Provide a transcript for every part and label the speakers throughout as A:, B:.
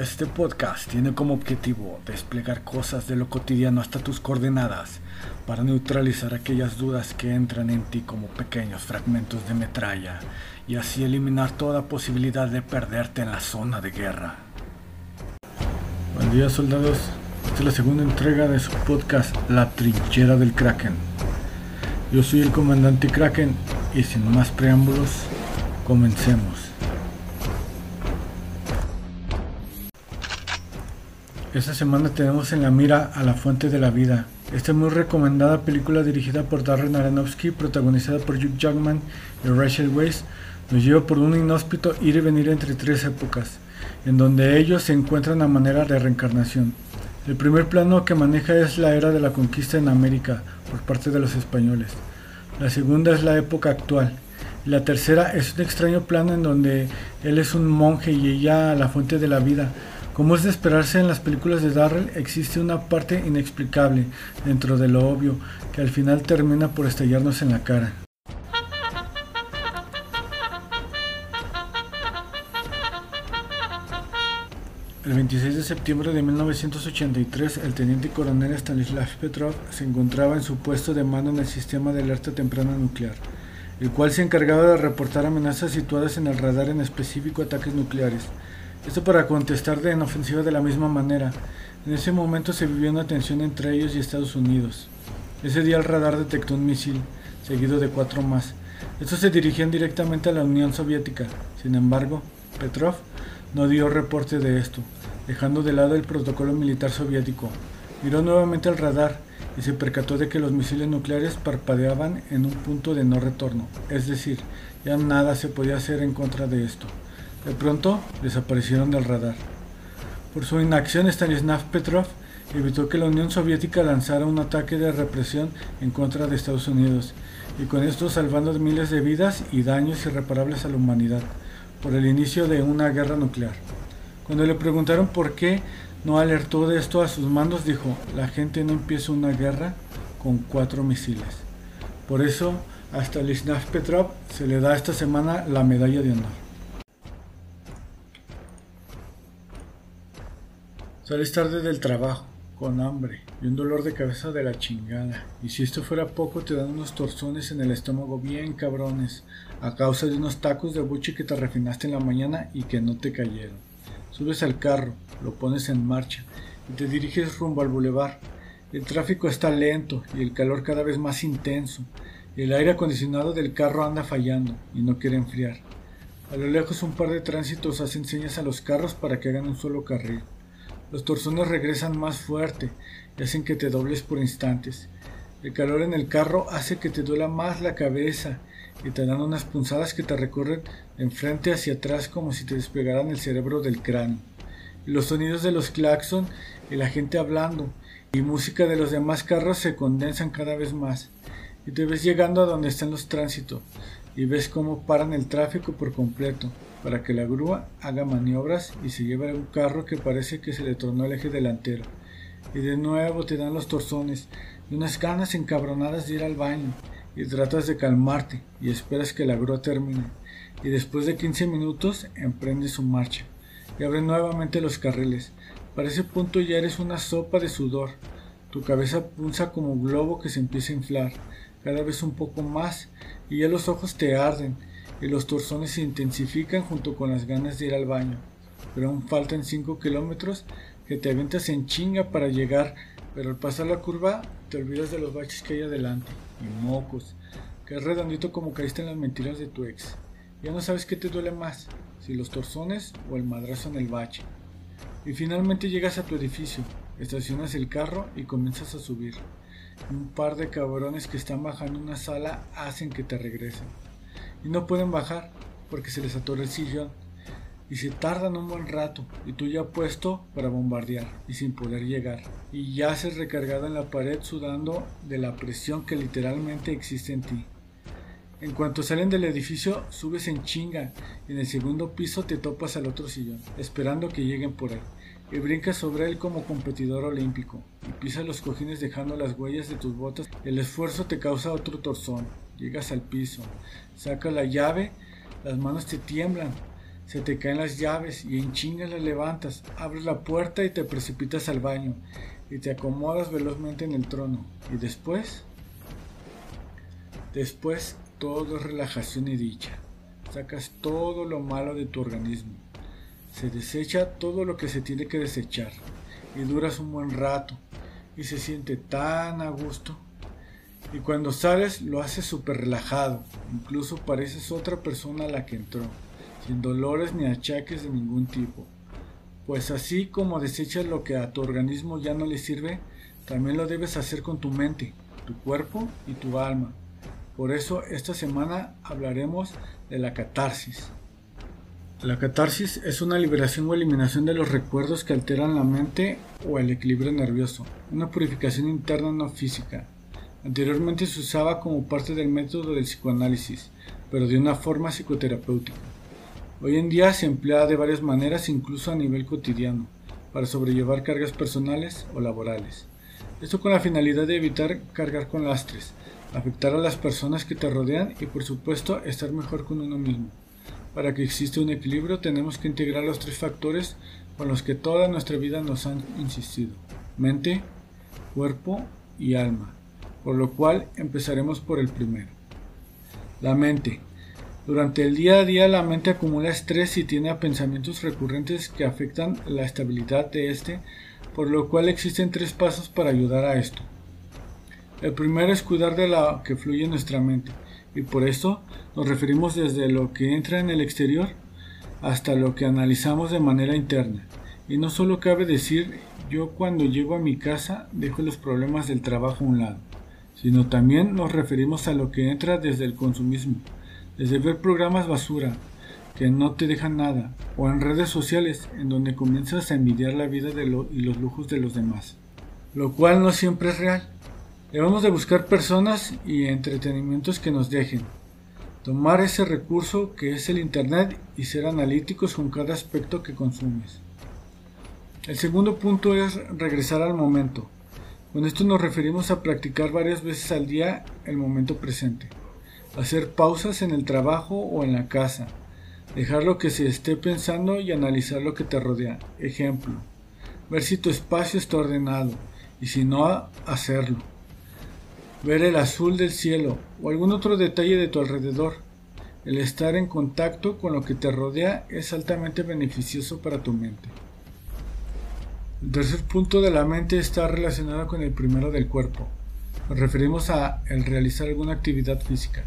A: Este podcast tiene como objetivo desplegar cosas de lo cotidiano hasta tus coordenadas para neutralizar aquellas dudas que entran en ti como pequeños fragmentos de metralla y así eliminar toda posibilidad de perderte en la zona de guerra. Buen día soldados, esta es la segunda entrega de su podcast La trinchera del Kraken. Yo soy el comandante Kraken y sin más preámbulos, comencemos. Esta semana tenemos en la mira a La Fuente de la Vida. Esta muy recomendada película dirigida por Darren Aronofsky, protagonizada por Hugh Jackman y Rachel Weisz, nos lleva por un inhóspito ir y venir entre tres épocas, en donde ellos se encuentran a manera de reencarnación. El primer plano que maneja es la era de la conquista en América por parte de los españoles. La segunda es la época actual. Y la tercera es un extraño plano en donde él es un monje y ella la fuente de la vida, como es de esperarse en las películas de Darrell, existe una parte inexplicable dentro de lo obvio que al final termina por estallarnos en la cara. El 26 de septiembre de 1983, el teniente coronel Stanislav Petrov se encontraba en su puesto de mando en el sistema de alerta temprana nuclear, el cual se encargaba de reportar amenazas situadas en el radar, en específico ataques nucleares. Esto para contestar de en ofensiva de la misma manera. En ese momento se vivió una tensión entre ellos y Estados Unidos. Ese día el radar detectó un misil, seguido de cuatro más. Estos se dirigían directamente a la Unión Soviética. Sin embargo, Petrov no dio reporte de esto, dejando de lado el protocolo militar soviético. Miró nuevamente el radar y se percató de que los misiles nucleares parpadeaban en un punto de no retorno, es decir, ya nada se podía hacer en contra de esto. De pronto desaparecieron del radar. Por su inacción, Stanislav Petrov evitó que la Unión Soviética lanzara un ataque de represión en contra de Estados Unidos, y con esto salvando miles de vidas y daños irreparables a la humanidad por el inicio de una guerra nuclear. Cuando le preguntaron por qué no alertó de esto a sus mandos, dijo, la gente no empieza una guerra con cuatro misiles. Por eso, a Stanislav Petrov se le da esta semana la medalla de honor. Sales tarde del trabajo, con hambre y un dolor de cabeza de la chingada. Y si esto fuera poco, te dan unos torzones en el estómago bien cabrones, a causa de unos tacos de buche que te refinaste en la mañana y que no te cayeron. Subes al carro, lo pones en marcha y te diriges rumbo al bulevar. El tráfico está lento y el calor cada vez más intenso. El aire acondicionado del carro anda fallando y no quiere enfriar. A lo lejos un par de tránsitos hacen señas a los carros para que hagan un solo carril. Los torsones regresan más fuerte y hacen que te dobles por instantes. El calor en el carro hace que te duela más la cabeza y te dan unas punzadas que te recorren de enfrente hacia atrás como si te despegaran el cerebro del cráneo. Los sonidos de los claxon y la gente hablando y música de los demás carros se condensan cada vez más. Y te ves llegando a donde están los tránsitos y ves cómo paran el tráfico por completo para que la grúa haga maniobras y se lleve un carro que parece que se le tornó el eje delantero. Y de nuevo te dan los torzones y unas ganas encabronadas de ir al baño y tratas de calmarte y esperas que la grúa termine. Y después de 15 minutos emprende su marcha y abre nuevamente los carriles. Para ese punto ya eres una sopa de sudor. Tu cabeza punza como un globo que se empieza a inflar, cada vez un poco más, y ya los ojos te arden y los torsones se intensifican junto con las ganas de ir al baño. Pero aún faltan 5 kilómetros que te aventas en chinga para llegar, pero al pasar la curva te olvidas de los baches que hay adelante. Y mocos, que es redondito como caíste en las mentiras de tu ex. Ya no sabes qué te duele más, si los torsones o el madrazo en el bache. Y finalmente llegas a tu edificio, estacionas el carro y comienzas a subir. Un par de cabrones que están bajando una sala hacen que te regresen y no pueden bajar porque se les atora el sillón. Y se tardan un buen rato y tú ya puesto para bombardear y sin poder llegar. Y ya se recargado en la pared sudando de la presión que literalmente existe en ti. En cuanto salen del edificio subes en chinga. Y en el segundo piso te topas al otro sillón esperando que lleguen por él y brincas sobre él como competidor olímpico y pisas los cojines dejando las huellas de tus botas. El esfuerzo te causa otro torzón Llegas al piso, sacas la llave, las manos te tiemblan, Se te caen las llaves y en chinga las levantas, abres la puerta y te precipitas al baño y te acomodas velozmente en el trono. Y después, después todo es relajación y dicha. Sacas todo lo malo de tu organismo. Se desecha todo lo que se tiene que desechar. Y duras un buen rato. Y se siente tan a gusto. Y cuando sales lo haces súper relajado. Incluso pareces otra persona a la que entró sin dolores ni achaques de ningún tipo. Pues así como desechas lo que a tu organismo ya no le sirve, también lo debes hacer con tu mente, tu cuerpo y tu alma. Por eso esta semana hablaremos de la catarsis. La catarsis es una liberación o eliminación de los recuerdos que alteran la mente o el equilibrio nervioso, una purificación interna no física. Anteriormente se usaba como parte del método del psicoanálisis, pero de una forma psicoterapéutica. Hoy en día se emplea de varias maneras, incluso a nivel cotidiano, para sobrellevar cargas personales o laborales. Esto con la finalidad de evitar cargar con lastres, afectar a las personas que te rodean y por supuesto estar mejor con uno mismo. Para que exista un equilibrio tenemos que integrar los tres factores con los que toda nuestra vida nos han insistido. Mente, cuerpo y alma. Por lo cual empezaremos por el primero. La mente durante el día a día la mente acumula estrés y tiene pensamientos recurrentes que afectan la estabilidad de este, por lo cual existen tres pasos para ayudar a esto. El primero es cuidar de lo que fluye en nuestra mente, y por eso nos referimos desde lo que entra en el exterior hasta lo que analizamos de manera interna. Y no solo cabe decir yo cuando llego a mi casa dejo los problemas del trabajo a un lado, sino también nos referimos a lo que entra desde el consumismo, desde ver programas basura que no te dejan nada, o en redes sociales en donde comienzas a envidiar la vida de y los lujos de los demás, lo cual no siempre es real. Debemos de buscar personas y entretenimientos que nos dejen, tomar ese recurso que es el Internet y ser analíticos con cada aspecto que consumes. El segundo punto es regresar al momento. Con esto nos referimos a practicar varias veces al día el momento presente hacer pausas en el trabajo o en la casa, dejar lo que se esté pensando y analizar lo que te rodea. Ejemplo, ver si tu espacio está ordenado y si no, hacerlo. Ver el azul del cielo o algún otro detalle de tu alrededor. El estar en contacto con lo que te rodea es altamente beneficioso para tu mente. El tercer punto de la mente está relacionado con el primero del cuerpo. Nos referimos a el realizar alguna actividad física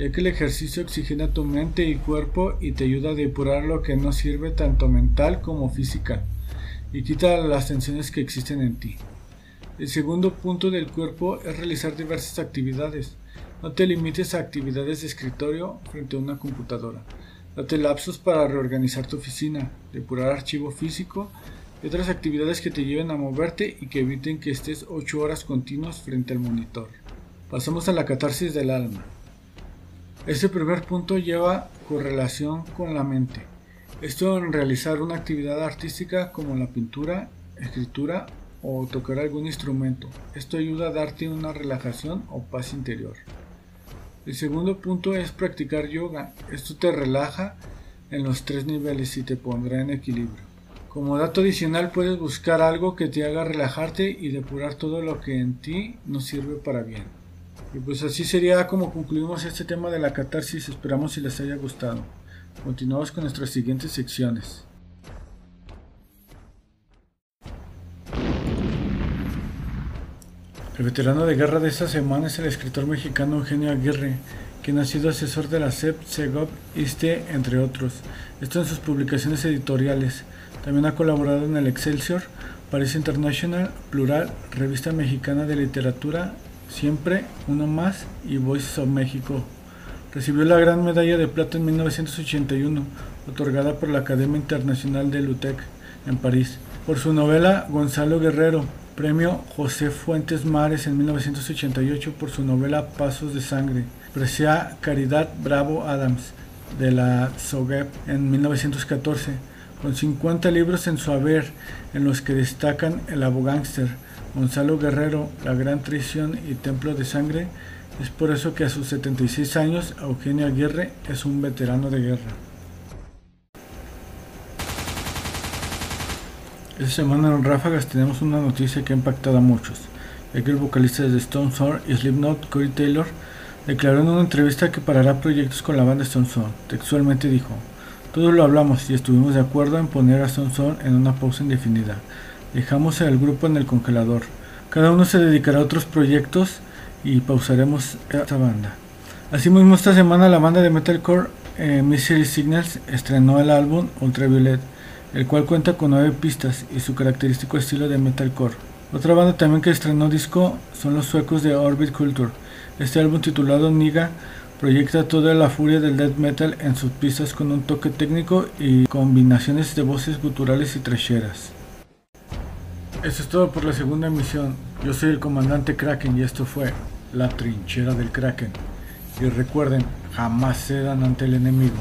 A: ya que el ejercicio oxigena tu mente y cuerpo y te ayuda a depurar lo que no sirve tanto mental como física y quita las tensiones que existen en ti. El segundo punto del cuerpo es realizar diversas actividades. No te limites a actividades de escritorio frente a una computadora. Date lapsos para reorganizar tu oficina, depurar archivo físico y otras actividades que te lleven a moverte y que eviten que estés 8 horas continuas frente al monitor. Pasamos a la catarsis del alma. Este primer punto lleva correlación con la mente. Esto en realizar una actividad artística como la pintura, escritura o tocar algún instrumento. Esto ayuda a darte una relajación o paz interior. El segundo punto es practicar yoga. Esto te relaja en los tres niveles y te pondrá en equilibrio. Como dato adicional puedes buscar algo que te haga relajarte y depurar todo lo que en ti no sirve para bien. Y pues así sería como concluimos este tema de la catarsis. Esperamos si les haya gustado. Continuamos con nuestras siguientes secciones. El veterano de guerra de esta semana es el escritor mexicano Eugenio Aguirre, quien ha sido asesor de la CEP, CEGOP, ISTE, entre otros. Esto en sus publicaciones editoriales. También ha colaborado en el Excelsior, Paris International, Plural, Revista Mexicana de Literatura Siempre uno más y Voices of México. Recibió la Gran Medalla de Plata en 1981, otorgada por la Academia Internacional de Lutec en París, por su novela Gonzalo Guerrero, premio José Fuentes Mares en 1988 por su novela Pasos de Sangre, Precia Caridad Bravo Adams de la SOGEP en 1914, con 50 libros en su haber, en los que destacan El Abogánster, Gonzalo Guerrero, La Gran Traición y Templo de Sangre, es por eso que a sus 76 años Eugenio Aguirre es un veterano de guerra. Esta semana en Ráfagas tenemos una noticia que ha impactado a muchos, ya el vocalista de Stone Sour y Slipknot, Corey Taylor, declaró en una entrevista que parará proyectos con la banda Stone Sour. Textualmente dijo, todos lo hablamos y estuvimos de acuerdo en poner a Stone Sour en una pausa indefinida. Dejamos el grupo en el congelador. Cada uno se dedicará a otros proyectos y pausaremos esta banda. Asimismo, esta semana la banda de metalcore eh, Misery Signals estrenó el álbum Ultraviolet el cual cuenta con nueve pistas y su característico estilo de metalcore. Otra banda también que estrenó disco son los suecos de Orbit Culture. Este álbum titulado Niga proyecta toda la furia del death metal en sus pistas con un toque técnico y combinaciones de voces guturales y trecheras. Eso es todo por la segunda emisión. Yo soy el comandante Kraken y esto fue La trinchera del Kraken. Y recuerden, jamás cedan ante el enemigo.